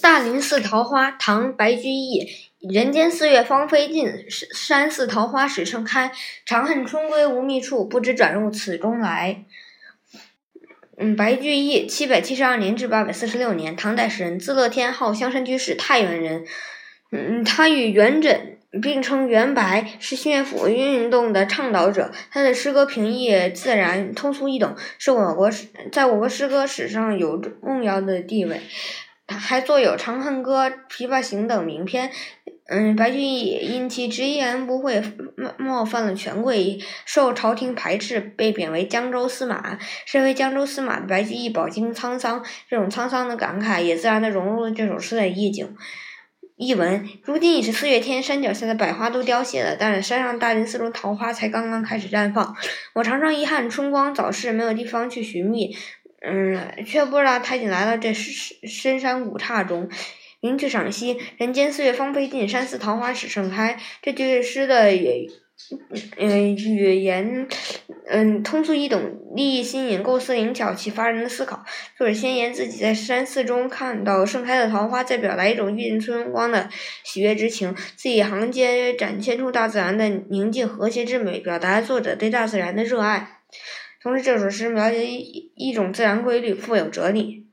大林寺桃花，唐·白居易。人间四月芳菲尽，山寺桃花始盛开。长恨春归无觅处，不知转入此中来。嗯，白居易，七百七十二年至八百四十六年，唐代诗人，字乐天，号香山居士，太原人。嗯，他与元稹并称元白，是新乐府运动的倡导者。他的诗歌平易自然，通俗易懂，是我国诗在我国诗歌史上有重要的地位。还作有《长恨歌》《琵琶行》等名篇。嗯，白居易因其直言不讳，冒犯了权贵，受朝廷排斥，被贬为江州司马。身为江州司马的白居易饱经沧桑，这种沧桑的感慨也自然的融入了这首诗的意境。译文：如今已是四月天，山脚下的百花都凋谢了，但是山上大林寺中桃花才刚刚开始绽放。我常常遗憾春光早逝，没有地方去寻觅。嗯，却不知道他已经来到这深深山古刹中。云去赏析，人间四月芳菲尽，山寺桃花始盛开。这句诗的语，嗯，语言，嗯，通俗易懂，立意新颖，构思灵巧，启发人的思考。作者先言自己在山寺中看到盛开的桃花，再表达一种遇见春光的喜悦之情。字里行间展现出大自然的宁静和谐之美，表达作者对大自然的热爱。同时，这首诗描写一一种自然规律，富有哲理。